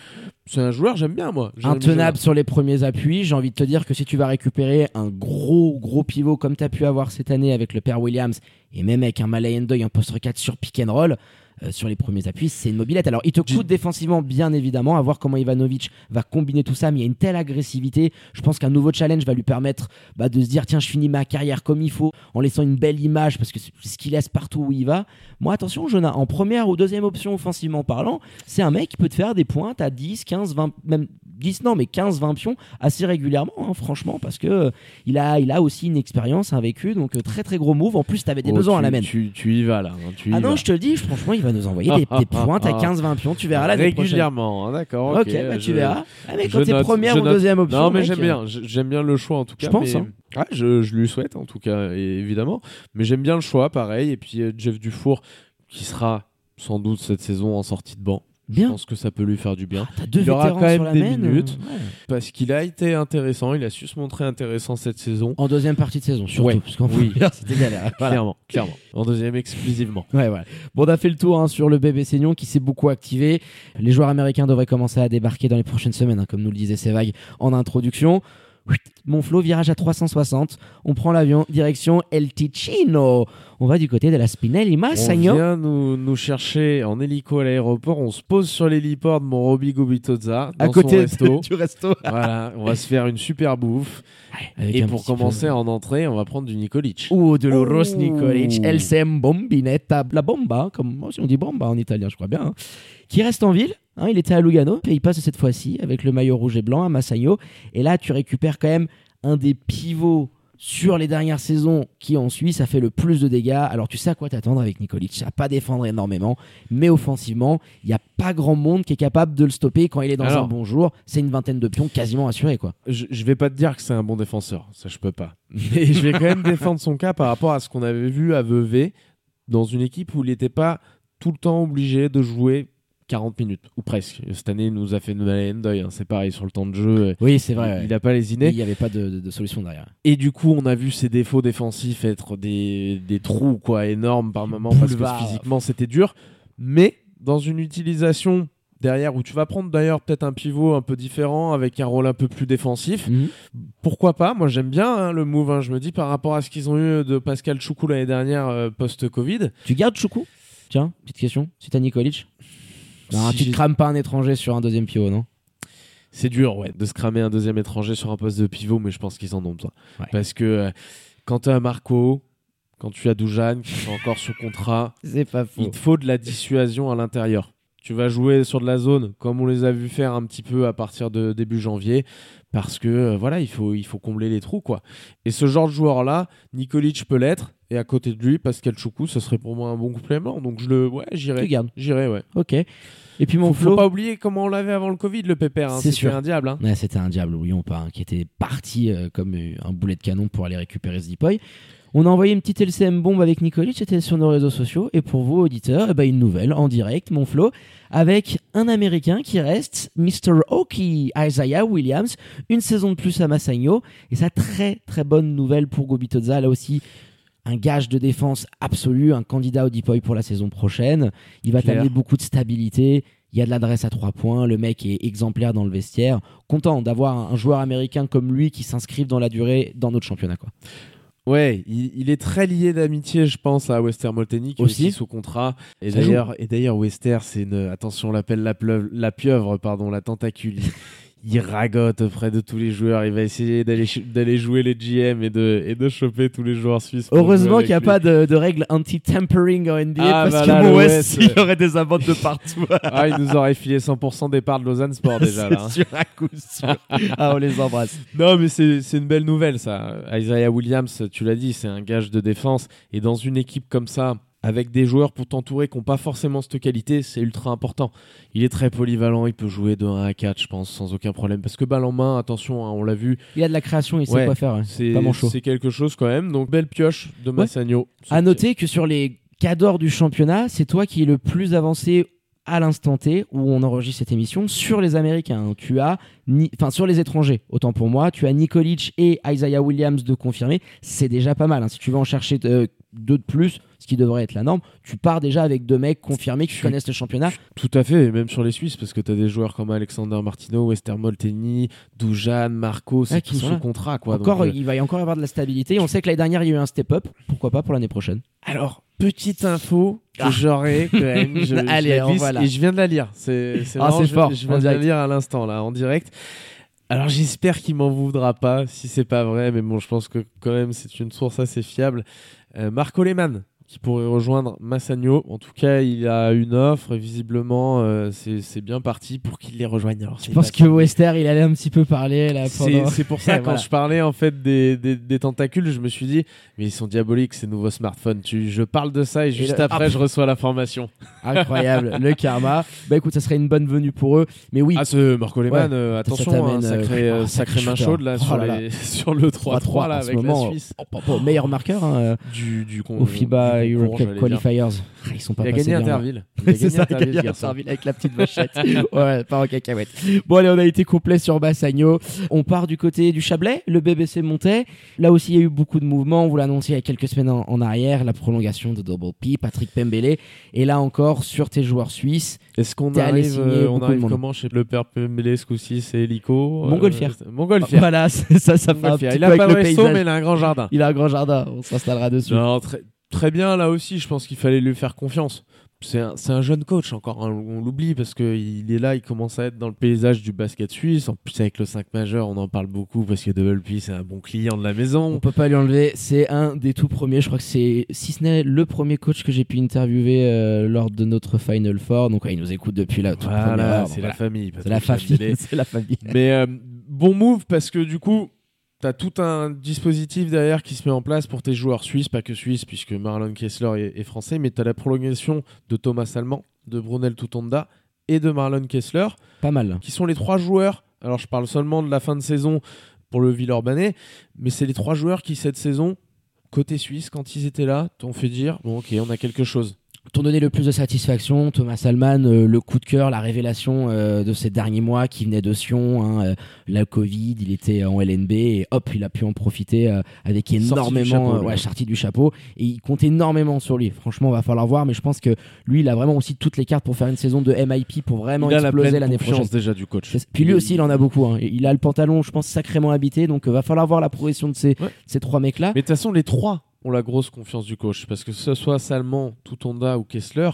c'est un joueur, j'aime bien moi. Intenable sur les premiers appuis. J'ai envie de te dire que si tu vas récupérer un gros, gros pivot comme tu as pu avoir cette année avec le père Williams et même avec un Malay Ndoye en poste 4 sur pick and roll, euh, sur les premiers appuis, c'est une mobilette. Alors, il te coûte défensivement, bien évidemment, à voir comment Ivanovic va combiner tout ça, mais il y a une telle agressivité. Je pense qu'un nouveau challenge va lui permettre bah, de se dire tiens, je finis ma carrière comme il faut, en laissant une belle image, parce que c'est ce qu'il laisse partout où il va. Moi, attention, Jonah, en première ou deuxième option offensivement parlant, c'est un mec qui peut te faire des pointes à 10, 15, 20, même 10, non, mais 15, 20 pions assez régulièrement, hein, franchement, parce que euh, il, a, il a aussi une expérience, un vécu, donc euh, très très gros move. En plus, tu avais des Oh, besoins tu, à la main. Tu, tu y vas là. hein, tu y Ah non, je te le dis, franchement, il va nous envoyer des, des pointes à 15-20 pions. Tu verras prochaine. régulièrement. hein, D'accord. Ok, bah, tu verras. Ah, mais quand t'es première ou note. deuxième option. Non, mais j'aime euh, bien. J- J'aime bien le choix en tout cas. Je pense, mais- hein. Je, je lui souhaite en tout cas, évidemment. Mais j'aime bien le choix, pareil. Et puis euh, Jeff Dufour, qui sera sans doute cette saison en sortie de banc. Je pense que ça peut lui faire du bien. T'as deux Il aura quand même des main, minutes. euh, ouais. Parce qu'il a été intéressant, il a su se montrer intéressant cette saison. En deuxième partie de saison, surtout. Ouais. Parce qu'en Oui. c'était galère. <laughs> Voilà. Clairement, clairement. En deuxième exclusivement. Ouais, voilà. Bon, on a fait le tour hein, sur le bébé Seignon qui s'est beaucoup activé. Les joueurs américains devraient commencer à débarquer dans les prochaines semaines, hein, comme nous le disait Sévague en introduction. Mon flow, virage à 360. On prend l'avion, direction El Ticino. On va du côté de la Spinelli On Massagno. vient nous, nous chercher en hélico à l'aéroport, on se pose sur l'héliport de mon Roby Gobitozza, dans À côté son resto. <laughs> du resto. voilà, on va se faire une super bouffe. Et pour peu- commencer en entrée, on va prendre du Nikolic. Ou de l'Oros Ouh. Nikolic, El Sem Bombinetta, la bomba, comme oh, si on dit bomba en italien, je crois bien, hein, qui reste en ville. Hein, il était à Lugano, puis il passe cette fois-ci avec le maillot rouge et blanc à Massagno. Et là, tu récupères quand même un des pivots sur les dernières saisons qui en Suisse a fait le plus de dégâts. Alors tu sais à quoi t'attendre avec Nikolic. Ça va pas défendre énormément, mais offensivement, il n'y a pas grand monde qui est capable de le stopper quand il est dans Alors. un bon jour. C'est une vingtaine de pions quasiment assurés quoi. Je, je vais pas te dire que c'est un bon défenseur, ça je peux pas. <laughs> Mais je vais quand même défendre son cas par rapport à ce qu'on avait vu à Vevey dans une équipe où il n'était pas tout le temps obligé de jouer 40 minutes, ou presque. Cette année, il nous a fait une deuil, c'est pareil sur le temps de jeu. Oui, c'est vrai. Il n'a pas lésiné. Il n'y avait pas de, de- de solution derrière. Et du coup, on a vu ses défauts défensifs être des, des trous quoi énormes par moment parce que physiquement c'était dur. Mais dans une utilisation derrière où tu vas prendre d'ailleurs peut-être un pivot un peu différent avec un rôle un peu plus défensif, Mhm. pourquoi pas? Moi j'aime bien hein, le move. hein. Je me dis par rapport à ce qu'ils ont eu de Pascal Choukou l'année dernière euh, post-Covid. Tu gardes Choukou Tiens, petite question. Si t'as Nikolic? Non, Si Tu te crames pas un étranger sur un deuxième pivot, non C'est dur, ouais, de se cramer un deuxième étranger sur un poste de pivot, mais je pense qu'ils en ont besoin. Ouais. Parce que euh, quand tu as Marco, quand tu as Dujan qui sont encore sous contrat, il te faut de la dissuasion à l'intérieur. Tu vas jouer sur de la zone comme on les a vu faire un petit peu à partir de début janvier parce que euh, voilà, il faut il faut combler les trous quoi. Et ce genre de joueur là, Nikolic peut l'être et à côté de lui Pascal Choukou, ce serait pour moi un bon complément. Donc je le ouais, Tu j'irai. gardes. J'irai ouais. Ok. Et puis mon Faut, faut pas oublier comment on l'avait avant le Covid le pépère, hein. C'est c'était un diable hein. Ouais, c'était un diable, oublions pas, hein, qui était parti euh, comme un boulet de canon pour aller récupérer ce Dipoy. On a envoyé une petite LCM bombe avec Nikolic, c'était sur nos réseaux sociaux. Et pour vous, auditeurs, eh ben, une nouvelle en direct, mon flow, avec un Américain qui reste, Mr. Oki Isaiah Williams, une saison de plus à Massagno. Et ça, très très bonne nouvelle pour Gobitoza, là aussi. Un gage de défense absolu, un candidat au Dipoy pour la saison prochaine. Il va t'amener beaucoup de stabilité. Il y a de l'adresse à trois points. Le mec est exemplaire dans le vestiaire. Content d'avoir un joueur américain comme lui qui s'inscrive dans la durée dans notre championnat. Quoi. Ouais, il, il est très lié d'amitié, je pense, à Wester Molteni, qui est Aussi. aussi sous contrat. Et d'ailleurs, et d'ailleurs, Wester, c'est une, attention, on l'appelle la, pleuve- la pieuvre, pardon, la tentacule. <laughs> Il, ragote auprès de tous les joueurs. Il va essayer d'aller, jouer les GM et de, et de choper tous les joueurs suisses. Heureusement qu'il n'y a pas de, de règles anti-tampering en NBA Ah, parce bah que il y aurait des amendes de partout. <laughs> Ah, il nous aurait filé 100% départ de Lausanne Sport <laughs> déjà, là. hein. Sûr, à coup sûr. ah, on les embrasse. Non, mais c'est une belle nouvelle, ça. Isaiah Williams, tu l'as dit, c'est un gage de défense. Et dans une équipe comme ça, avec des joueurs pour t'entourer qui n'ont pas forcément cette qualité, c'est ultra important. Il est très polyvalent, il peut jouer de 1 à 4, je pense, sans aucun problème. Parce que balle en main, attention, hein, on l'a vu, Il a de la création, il sait Ouais, quoi faire. ouais. c'est quelque chose quand même. Donc, belle pioche de Massagno. À noter que sur les cadors du championnat, c'est toi qui es le plus avancé à l'instant T où on enregistre cette émission sur les Américains. Tu as, enfin sur les étrangers, autant pour moi, tu as Nikolic et Isaiah Williams de confirmer. C'est déjà pas mal. hein. Si tu veux en chercher euh, deux de plus, ce qui devrait être la norme, tu pars déjà avec deux mecs confirmés qui Je- connaissent le championnat. Tout à fait, et même sur les Suisses, parce que tu as des joueurs comme Alexander Martino, Wester Molteni, Dujan, Marco, c'est Ouais, qui tout sont sous contrat. Quoi. Encore, Donc, euh, il va y encore avoir de la stabilité. On sait que l'année dernière, il y a eu un step-up. Pourquoi pas pour l'année prochaine? Alors, petite info que Ah. j'aurais quand même. <laughs> Je, je Allez, la glisse, va là. Et je viens de la lire. C'est <laughs> Ah, je, fort, Je en viens de la lire à l'instant, là, en direct. Alors, j'espère qu'il m'en voudra pas si c'est pas vrai, mais bon, je pense que quand même, c'est une source assez fiable. Euh, Marco Lehmann qui pourrait rejoindre Massagno. En tout cas, il a une offre et visiblement, euh, c'est bien parti pour qu'il les rejoigne. Alors, Je pense que Wester, il allait un petit peu parler là pendant. c'est pour ça, <laughs> quand Voilà. je parlais en fait des, des, des tentacules, je me suis dit, mais ils sont diaboliques ces nouveaux smartphones. Tu, je parle de ça et juste le- après, Ah, je reçois l'information. <laughs> Incroyable, le karma. Bah écoute, ça serait une bonne venue pour eux. Mais oui, Ah, ce Marco Lehmann, Ouais. euh, Ça attention, t'amène, hein, euh, sacré, oh, euh, sacré sacré main chaude là, Oh sur, là là. les- <laughs> sur le 3-3 là, en ce avec moment, la Suisse. oh, oh, oh, meilleur marqueur hein, euh, Du, du au FIBA du Euro concours, Cup. Qualifiers. Ah, Ils sont pas Il a passés gagné bien. Interville. <laughs> Il a C'est ça, gagné Interville, gagné avec la petite vachette. <laughs> ouais, pas en cacahuète. Bon, allez, on a été complet sur Bassagno. On part du côté du Chablais. Le BBC montait. Là aussi, il y a eu beaucoup de mouvements. On vous l'annonciez il y a quelques semaines en, en arrière. La prolongation de Double P, Patrick Pembele. Et là encore, sur tes joueurs suisses, Est-ce qu'on arrive, euh, on arrive comment chez le père Pembele ce coup-ci? C'est Lico euh, Montgolfière. Montgolfière. voilà, <laughs> ça, ça fait un Montgolfière. petit Il a pas le paysage. mais il a un grand jardin. Il a un grand jardin. On s'installera dessus. Non, très, très bien là aussi. Je pense qu'il fallait lui faire confiance. C'est un, jeune coach encore, hein, on l'oublie parce qu'il est là, il commence à être dans le paysage du basket suisse. En plus avec le 5 majeur, on en parle beaucoup parce que Double P c'est un bon client de la On maison. peut pas lui enlever. C'est un des tout premiers. Je crois que c'est, si ce n'est le premier coach que j'ai pu interviewer euh, lors de notre Final Four. Donc, ouais, il nous écoute depuis première Voilà, c'est voilà. la famille. C'est la Patrick famille. Pembele. <laughs> c'est la famille. Mais euh, bon move parce que du coup, t'as tout un dispositif derrière qui se met en place pour tes joueurs suisses, pas que suisses, puisque Marlon Kessler est, est français, mais t'as la prolongation de Thomas Allemand, de Brunel Tutonda et de Marlon Kessler, Pas mal. qui sont les trois joueurs. Alors je parle seulement de la fin de saison pour le Villeurbanais, mais c'est les trois joueurs qui cette saison, côté suisse, quand ils étaient là, t'ont fait dire bon ok, on a quelque chose. T'ont donné le plus de satisfaction. Thomas Alman, euh, le coup de cœur, la révélation euh, de ces derniers mois qui venait de Sion. hein, euh, la Covid, il était en LNB et hop, il a pu en profiter avec Sorti du énormément, euh, lui. ouais, sorti du chapeau. Et il compte énormément sur lui. Franchement, va falloir voir, mais je pense que lui, il a vraiment aussi toutes les cartes pour faire une saison de MIP pour vraiment il a la exploser l'année confiance prochaine. déjà du coach. Puis lui aussi, il en a beaucoup. hein. Il a le pantalon, je pense, sacrément habité. Donc, va falloir voir la progression de ces, Ouais. ces trois mecs-là. Mais de toute façon, les trois ont la grosse confiance du coach. Parce que ce soit Salman, Tutonda ou Kessler,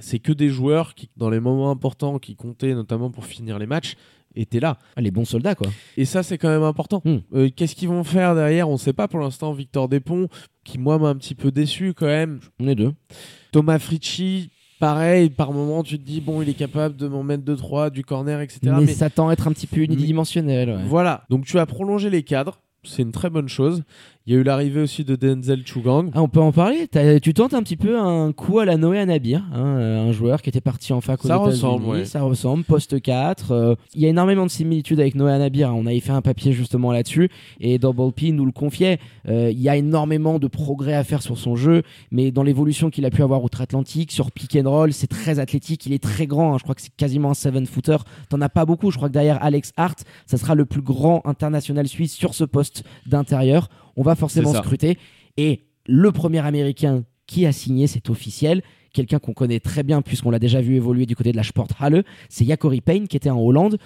c'est que des joueurs qui, dans les moments importants, qui comptaient notamment pour finir les matchs, étaient là. Ah, les bons soldats, quoi. Et ça, c'est quand même important. Hmm. Euh, Qu'est-ce qu'ils vont faire derrière? On ne sait pas pour l'instant. Victor Despont, qui moi m'a un petit peu déçu quand même. On est deux. Thomas Fricci, pareil, par moment, tu te dis, bon, il est capable de m'en mettre 2-3, du corner, etc. mais, Mais ça tend à être un petit peu unidimensionnel. ouais. voilà. Donc tu as prolongé les cadres. C'est une très bonne chose. Il y a eu l'arrivée aussi de Denzel Chugang. Ah, on peut en parler. Tu tentes un petit peu un coup à la Noé Anabir, hein, euh, un joueur qui était parti en fac aux Ça ressemble, ouais. Ça ressemble. Poste 4. euh, Il y a énormément de similitudes avec Noé Anabir. hein. On avait fait un papier justement là-dessus et Double P nous le confiait. Euh, Il y a énormément de progrès à faire sur son jeu, mais dans l'évolution qu'il a pu avoir outre-Atlantique, sur pick and roll, c'est très athlétique. Il est très grand. hein. Je crois que c'est quasiment un seven footer. T'en as pas beaucoup. Je crois que derrière Alex Hart, ça sera le plus grand international suisse sur ce poste d'intérieur. On va forcément scruter. Et le premier américain qui a signé, c'est officiel. Quelqu'un qu'on connaît très bien puisqu'on l'a déjà vu évoluer du côté de la Sporthalle, c'est Yacori Payne qui était en Hollande.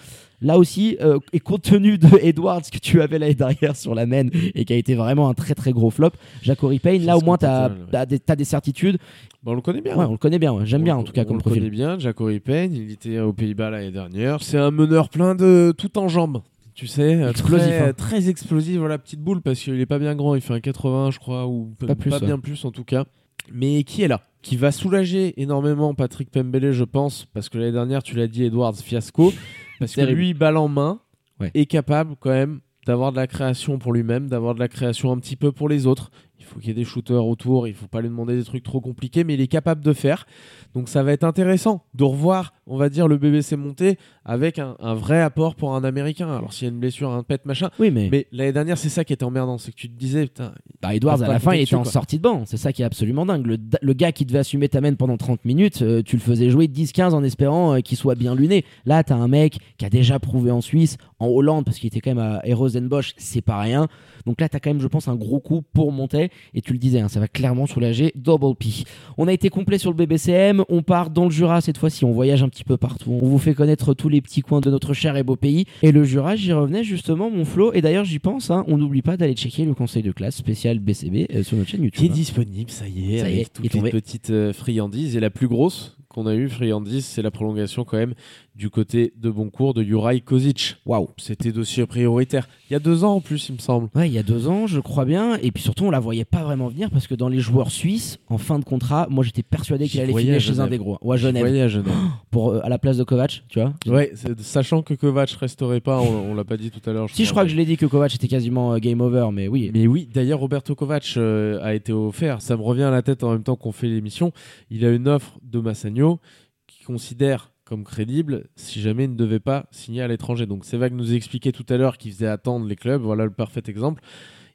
Là aussi, euh, et compte tenu de <laughs> Edwards que tu avais l'année dernière sur la main et qui a été vraiment un très très gros flop, Jacori Payne, là au moins tu as, des, certitudes. Bon, on le connaît bien. Ouais, on le connaît bien, ouais. j'aime On bien le- en tout cas on comme le profil. connaît bien, Jacory Payne, il était aux Pays-Bas l'année dernière. C'est un meneur plein de tout en jambes. Tu sais, euh, Explosif, très, hein. très explosif, voilà, petite boule, parce qu'il est pas bien grand, il fait un 80, je crois, ou Pas plus, ouais. bien plus en tout cas. Mais qui est là Qui va soulager énormément Patrick Pembele, je pense, parce que l'année dernière, tu l'as dit, Edwards fiasco, <laughs> parce que lui, balle en main, Ouais. est capable quand même d'avoir de la création pour lui-même, d'avoir de la création un petit peu pour les autres. Il faut qu'il y ait des shooters autour, il faut pas lui demander des trucs trop compliqués, mais il est capable de faire. Donc ça va être intéressant de revoir on va dire, le BBC monté avec un, un vrai apport pour un Américain. Alors s'il y a une blessure, un pet, machin. Oui, mais, Mais l'année dernière, c'est ça qui était emmerdant, c'est que tu te disais, putain, bah, Edwards, à la fin, il était en sortie de banc. C'est ça qui est absolument dingue. Le, le gars qui devait assumer ta main pendant 30 minutes, euh, tu le faisais jouer 10-15 en espérant euh, qu'il soit bien luné. Là, t'as un mec qui a déjà prouvé en Suisse, en Hollande, parce qu'il était quand même à Erosenbosch, c'est pas rien. Donc là, t'as quand même, je pense, un gros coup pour monter. Et tu le disais, hein, ça va clairement soulager Double P. On a été complet sur le BBCM. On part dans le Jura cette fois-ci. On voyage un petit peu partout. On vous fait connaître tous les petits coins de notre cher et beau pays. Et le Jura, j'y revenais justement, mon Flo. Et d'ailleurs, j'y pense. hein, on n'oublie pas d'aller checker le conseil de classe spécial BCB euh, sur notre chaîne YouTube. qui est hein. disponible, ça y est, Ça y avec est, toutes les tombé. petites euh, friandises. Et la plus grosse qu'on a eue, friandise, c'est la prolongation quand même du côté de Boncourt de Juraj Kozic. Waouh. C'était dossier prioritaire. Il y a deux ans en plus, il me semble. Ouais, il y a deux ans, je crois bien. Et puis surtout, on la voyait pas vraiment venir parce que dans les joueurs suisses, en fin de contrat, moi j'étais persuadé qu'il allait finir chez un des gros. Ou à Genève. à <gasps> Genève. Pour, euh, à la place de Kovac, tu vois. ouais, sachant que Kovac resterait pas, on, on l'a pas dit tout à l'heure. Si je crois que je l'ai dit que Kovac était quasiment euh, game over, mais oui. Mais oui, d'ailleurs, Roberto Kovac euh, a été offert. Ça me revient à la tête en même temps qu'on fait l'émission. Il a une offre de Massagno qui considère comme crédible si jamais il ne devait pas signer à l'étranger. Donc, Sevag nous expliquait tout à l'heure qu'il faisait attendre les clubs. Voilà le parfait exemple.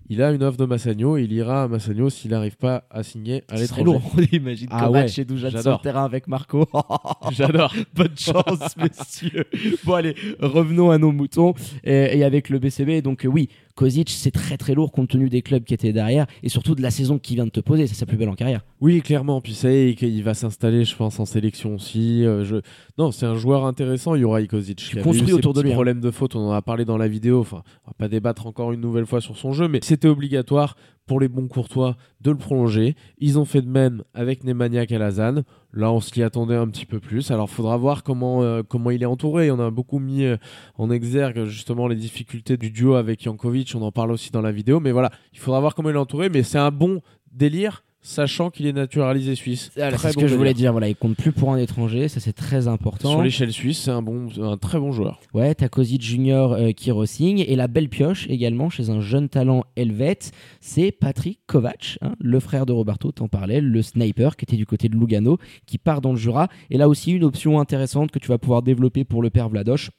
Il a une offre de Massagno et il ira à Massagno s'il n'arrive pas à signer à l'étranger. lourd. Imagine Ah ouais, chez sur le terrain avec Marco. <laughs> J'adore. Bonne chance, <laughs> messieurs. Bon, allez, revenons à nos moutons et, et avec le BCB. Donc, euh, oui, Kozic, c'est très très lourd compte tenu des clubs qui étaient derrière et surtout de la saison qui vient de te poser. C'est sa plus belle en carrière. Oui, clairement. Puis ça y est, il va s'installer, je pense, en sélection aussi. Euh, je... Non, c'est un joueur intéressant, Juraj Kozic. avait construis autour de lui, hein. problèmes de faute, on en a parlé dans la vidéo. Enfin, on va pas débattre encore une nouvelle fois sur son jeu, mais c'était obligatoire pour les bons courtois de le prolonger. Ils ont fait de même avec Nemanja Kalazan. Là, on s'y attendait un petit peu plus. Alors, faudra voir comment, euh, comment il est entouré. On a beaucoup mis euh, en exergue justement les difficultés du duo avec Jankovic. On en parle aussi dans la vidéo. Mais voilà, il faudra voir comment il est entouré. Mais c'est un bon délire, sachant qu'il est naturalisé suisse. Très c'est ce bon que je voulais dire. Voilà, il compte plus pour un étranger. Ça, c'est très important. Sur l'échelle suisse, c'est un, bon, un très bon joueur. Ouais, t'as Kozic Junior euh, qui re-signe. Et la belle pioche également chez un jeune talent helvète, c'est Patrick Kovac, hein, le frère de Roberto, t'en parlais, le sniper qui était du côté de Lugano, qui part dans le Jura. Et là aussi, une option intéressante que tu vas pouvoir développer pour le père Vladoche.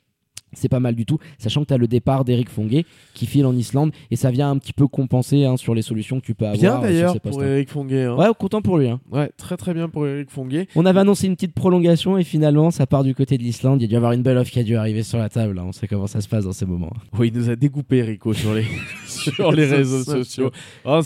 C'est pas mal du tout, sachant que tu as le départ d'Eric Fonguet qui file en Islande et ça vient un petit peu compenser hein, sur les solutions que tu peux avoir. Bien d'ailleurs pour hein. Eric Fonguet. hein. Ouais, content pour lui. hein. Ouais, très très bien pour Eric Fonguet. On avait annoncé une petite prolongation et finalement ça part du côté de l'Islande. Il y a dû y avoir une belle offre qui a dû arriver sur la table. hein. On sait comment ça se passe dans ces moments. Oui, il nous a découpé Rico sur les, <laughs> sur les réseaux sociaux. Oh, hein.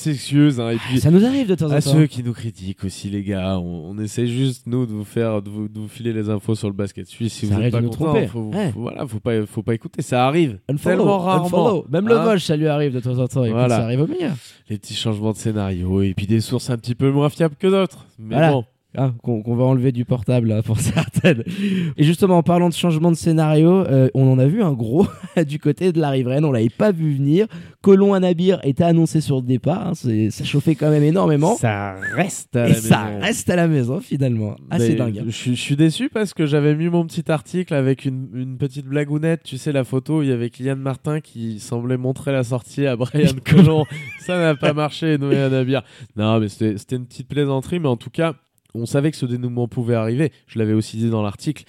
Et puis, Ça nous arrive de temps en à temps. ceux qui nous critiquent aussi, les gars, on, on essaie juste, nous, de vous faire, de vous, de vous filer les infos sur le basket suisse. Si Ça vous n'êtes pas content, faut, Ouais. faut- voilà, faut pas, faut pas écouter. Ça arrive Unfollow, tellement rarement. unfollow. Même le Hein Vosges, ça lui arrive de temps en temps. Voilà. ça arrive au meilleur. Les petits changements de scénario et puis des sources un petit peu moins fiables que d'autres. Mais Voilà. bon. Hein, qu'on va enlever du portable là, pour <laughs> certaines. Et justement, en parlant de changement de scénario, euh, on en a vu un gros <laughs> du côté de la riveraine. On l'avait pas vu venir. Colomb Anabir était annoncé sur le départ. hein. C'est- ça chauffait quand même énormément. Ça reste à Et la ça maison. reste à la maison finalement. Assez Mais dingue. hein. Je, suis- je suis déçu parce que j'avais mis mon petit article avec une, une petite blagounette. Tu sais, la photo, il y avait Kylian Martin qui semblait montrer la sortie à Brian <laughs> Colon. Ça n'a pas marché, Noé Anabir. Non, mais c'était une petite plaisanterie. Mais en tout cas, on savait que ce dénouement pouvait arriver. Je l'avais aussi dit dans l'article.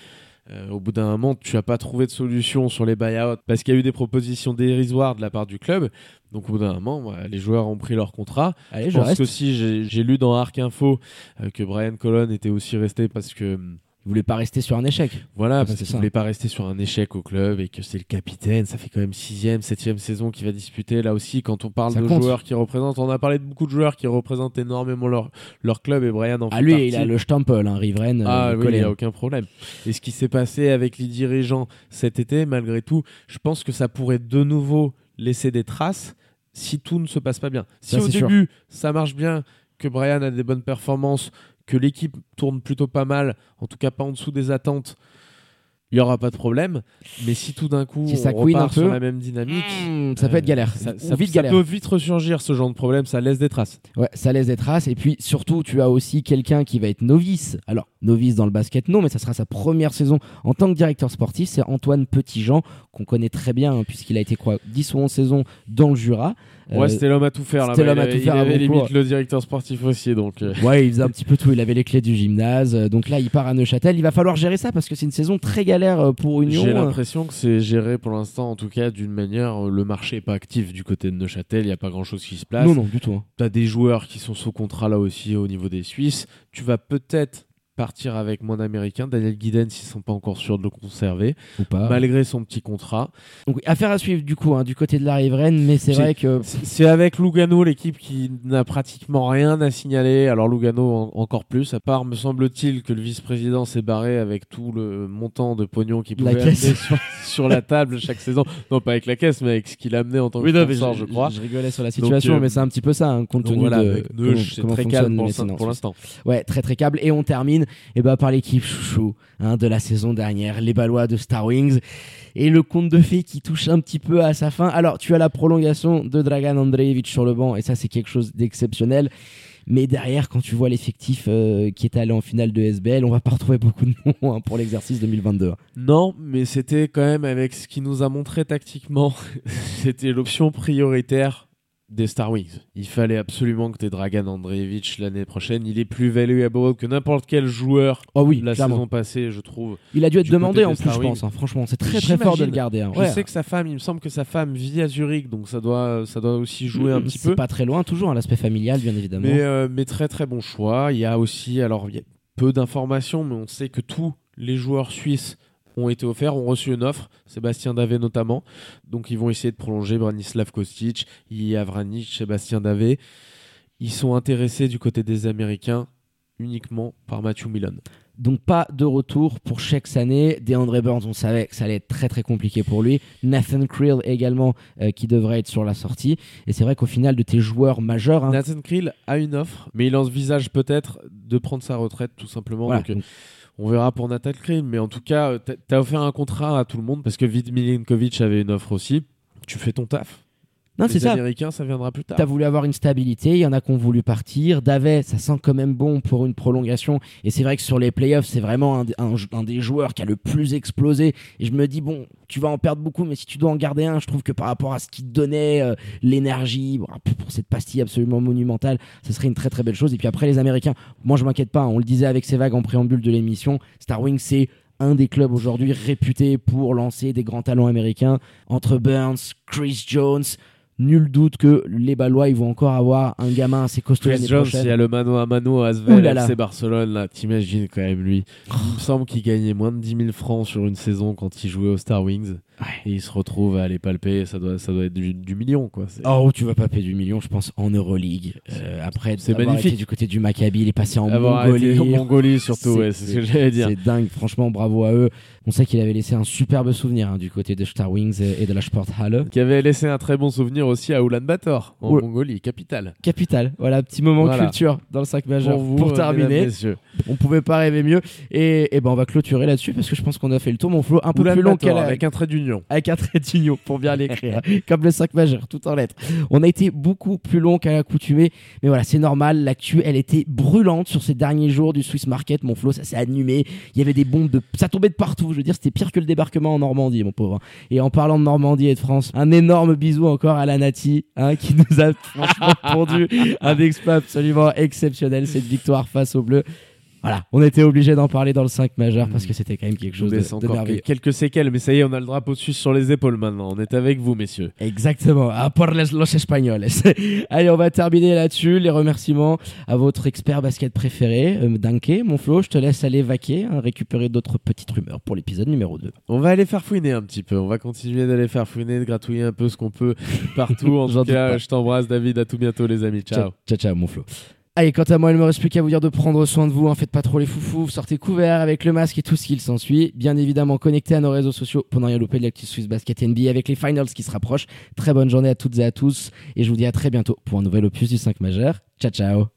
Euh, au bout d'un moment, tu n'as pas trouvé de solution sur les buyouts parce qu'il y a eu des propositions dérisoires de la part du club. Donc, au bout d'un moment, les joueurs ont pris leur contrat. Allez, Je je pense reste. qu'aussi, j'ai j'ai lu dans Arc Info euh, que Brian Colon était aussi resté parce que Vous voulez pas rester sur un échec. voilà, parce qu'il ça. voulait pas rester sur un échec au club et que c'est le capitaine. Ça fait quand même sixième, septième saison qu'il va disputer. Là aussi, quand on parle Ça de compte. joueurs qui représentent, on a parlé de beaucoup de joueurs qui représentent énormément leur, leur club et Brian en Ah fait lui, partie. il a le Stempel, hein, Riveraine. Ah euh, oui, il n'y a aucun problème. Et ce qui s'est passé avec les dirigeants cet été, malgré tout, je pense que ça pourrait de nouveau laisser des traces si tout ne se passe pas bien. Si Ça, au sûr. début, ça marche bien, que Brian a des bonnes performances, que l'équipe tourne plutôt pas mal, en tout cas pas en dessous des attentes, il n'y aura pas de problème. Mais si tout d'un coup, Si ça on repart un sur peu, la même dynamique, Mmh, ça peut être euh, galère. Ça, vite ça galère. peut vite ressurgir ce genre de problème, ça laisse des traces. Ouais, ça laisse des traces. Et puis surtout, tu as aussi quelqu'un qui va être novice. Alors, novice dans le basket, non, mais ça sera sa première saison en tant que directeur sportif. C'est Antoine Petitjean, qu'on connaît très bien, hein, puisqu'il a été quoi 10 ou 11 saisons dans le Jura. Ouais, Euh, c'était l'homme à tout faire. là c'était l'homme à tout faire Il avait limite le directeur sportif aussi, donc. euh, Ouais, il faisait un petit peu tout. Il avait les clés du gymnase. Euh, Donc là, il part à Neuchâtel. Il va falloir gérer ça parce que c'est une saison très galère pour Union. J'ai l'impression que c'est géré pour l'instant, en tout cas, d'une manière. Le marché est pas actif du côté de Neuchâtel. Il n'y a pas grand chose qui se place. Non, non, du tout. hein. Tu as des joueurs qui sont sous contrat là aussi au niveau des Suisses. Tu vas peut-être partir avec mon américain, Daniel Guiden, s'ils sont pas encore sûrs de le conserver, Ou pas. malgré son petit contrat. Donc, affaire à suivre du coup hein, du côté de la riveraine. Mais c'est vrai que C'est avec Lugano, l'équipe qui n'a pratiquement rien à signaler. Alors Lugano en- encore plus, à part, me semble-t-il, que le vice-président s'est barré avec tout le montant de pognon qu'il pouvait amener sur, <laughs> sur la table chaque saison. Non, pas avec la caisse, mais avec ce qu'il a amené en tant que Oui, non, sponsor, je, crois. Je rigolais sur la situation, euh, mais c'est un petit peu ça, hein, compte Donc tenu voilà, de c'est comment très calme pour l'instant. Ouais, très très câble. Et on termine eh ben, par l'équipe chouchou hein, de la saison dernière, les Ballois de Star Wings. Et le conte de fées qui touche un petit peu à sa fin. Alors, tu as la prolongation de Dragan Andreevich sur le banc, et ça, c'est quelque chose d'exceptionnel. Mais derrière, quand tu vois l'effectif euh, qui est allé en finale de SBL, on va pas retrouver beaucoup de noms hein, pour l'exercice 2022. Non, mais c'était quand même avec ce qu'il nous a montré tactiquement. <laughs> c'était l'option prioritaire des Star Wings. Il fallait absolument que tu Dragan Andreevich l'année prochaine. Il est plus valuable que n'importe quel joueur Oh oui, la clairement. saison passée, je trouve. Il a dû être demandé en plus, Star je pense. hein. Franchement, c'est très très fort de le garder. hein. Je Ouais. sais que sa femme, il me semble que sa femme vit à Zurich, donc ça doit, ça doit aussi jouer un petit C'est peu. pas très loin, toujours, hein, l'aspect familial, bien évidemment. Mais, euh, mais très très bon choix. Il y a aussi, alors il y a peu d'informations, mais on sait que tous les joueurs suisses ont été offerts, ont reçu une offre, Sébastien Davé notamment. Donc ils vont essayer de prolonger Branislav Kostic, Ilya Vranic, Sébastien Davé. Ils sont intéressés du côté des Américains uniquement par Matthew Milan. Donc pas de retour pour chaque année. DeAndre Burns, on savait que ça allait être très très compliqué pour lui. Nathan Creel également euh, qui devrait être sur la sortie. Et c'est vrai qu'au final de tes joueurs majeurs, hein, Nathan Krill a une offre, mais il envisage peut-être de prendre sa retraite tout simplement. voilà. Donc, euh, On verra pour Nathan Krill, mais en tout cas, euh, t'as- t'as offert un contrat à tout le monde parce que Vid Milinkovic avait une offre aussi. Tu fais ton taf. Non c'est Les ça. Américains, ça viendra plus tard. T'as voulu avoir une stabilité, il y en a qui ont voulu partir. Davet, ça sent quand même bon pour une prolongation. Et c'est vrai que sur les playoffs, c'est vraiment un, un- un des joueurs qui a le plus explosé. Et je me dis, bon, tu vas en perdre beaucoup, mais si tu dois en garder un, je trouve que par rapport à ce qui te donnait, euh, l'énergie, bon, pour cette pastille absolument monumentale, ce serait une très très belle chose. Et puis après, les Américains, moi je m'inquiète pas, hein. on le disait avec ces vagues en préambule de l'émission, Star Wings, c'est un des clubs aujourd'hui réputés pour lancer des grands talents américains entre Burns, Chris Jones. Nul doute que les Ballois ils vont encore avoir un gamin assez costaud l'année prochaine. il y a le mano à mano à Asvel. FC Barcelone, là, t'imagines quand même lui. Il me semble qu'il gagnait moins de 10 000 francs sur une saison quand il jouait aux Star Wings. Ouais. Et il se retrouve à aller palper, ça doit, ça doit être du, du million, quoi. Oh, tu vas pas payer du million, je pense, en Euroleague. Euh, après, C'est magnifique. été du côté du Maccabi, il est passé en Avoir Mongolie. en Mongolie surtout, C'est- ouais, ce que j'allais dire. C'est dingue, franchement, bravo à eux. On sait qu'il avait laissé un superbe souvenir hein, du côté de Star Wings et de la Sporthalle. Qui avait laissé un très bon souvenir aussi à Ulaanbaatar, en Oul- Mongolie, capitale. Capitale, voilà, petit moment Voilà. culture dans le sac majeur Pour vous, terminer. On pouvait pas rêver mieux. Et, et ben on va clôturer là-dessus parce que je pense qu'on a fait le tour, mon flow, un peu plus long qu'à la, avec un trait d'union. Avec un trait d'union pour bien l'écrire, <laughs> comme le 5 majeur, tout en lettres. On a été beaucoup plus long qu'à l'accoutumée, mais voilà, c'est normal. L'actu, elle était brûlante sur ces derniers jours du Swiss Market. Mon flot, ça s'est animé. Il y avait des bombes de, ça tombait de partout. Je veux dire, c'était pire que le débarquement en Normandie, mon pauvre. Et en parlant de Normandie et de France, un énorme bisou encore à la Nati, hein, qui nous a <laughs> franchement pondu un exploit absolument exceptionnel, cette victoire face aux Bleus. Voilà, on était obligé d'en parler dans le 5 majeur parce que c'était quand même quelque chose de, de merveilleux. quelques séquelles, mais ça y est, on a le drapeau suisse sur les épaules maintenant. On est avec vous, messieurs. Exactement, a por los españoles. <laughs> Allez, on va terminer là-dessus. Les remerciements à votre expert basket préféré, euh, Danke. Mon Flo, je te laisse aller vaquer, hein, récupérer d'autres petites rumeurs pour l'épisode numéro 2. On va aller faire fouiner un petit peu. On va continuer d'aller faire fouiner, de gratouiller un peu ce qu'on peut <laughs> partout. En tout cas, je t'embrasse, David. À tout bientôt, les amis. Ciao. Ciao, ciao, mon Flo. Allez, quant à moi, il ne me reste plus qu'à vous dire de prendre soin de vous. Hein, faites pas trop les foufous. Sortez couverts avec le masque et tout ce qu'il s'ensuit. Bien évidemment, connectez à nos réseaux sociaux pour ne rien de l'actu Swiss Basket NBA avec les finals qui se rapprochent. Très bonne journée à toutes et à tous. Et je vous dis à très bientôt pour un nouvel opus du 5 majeur. Ciao, ciao.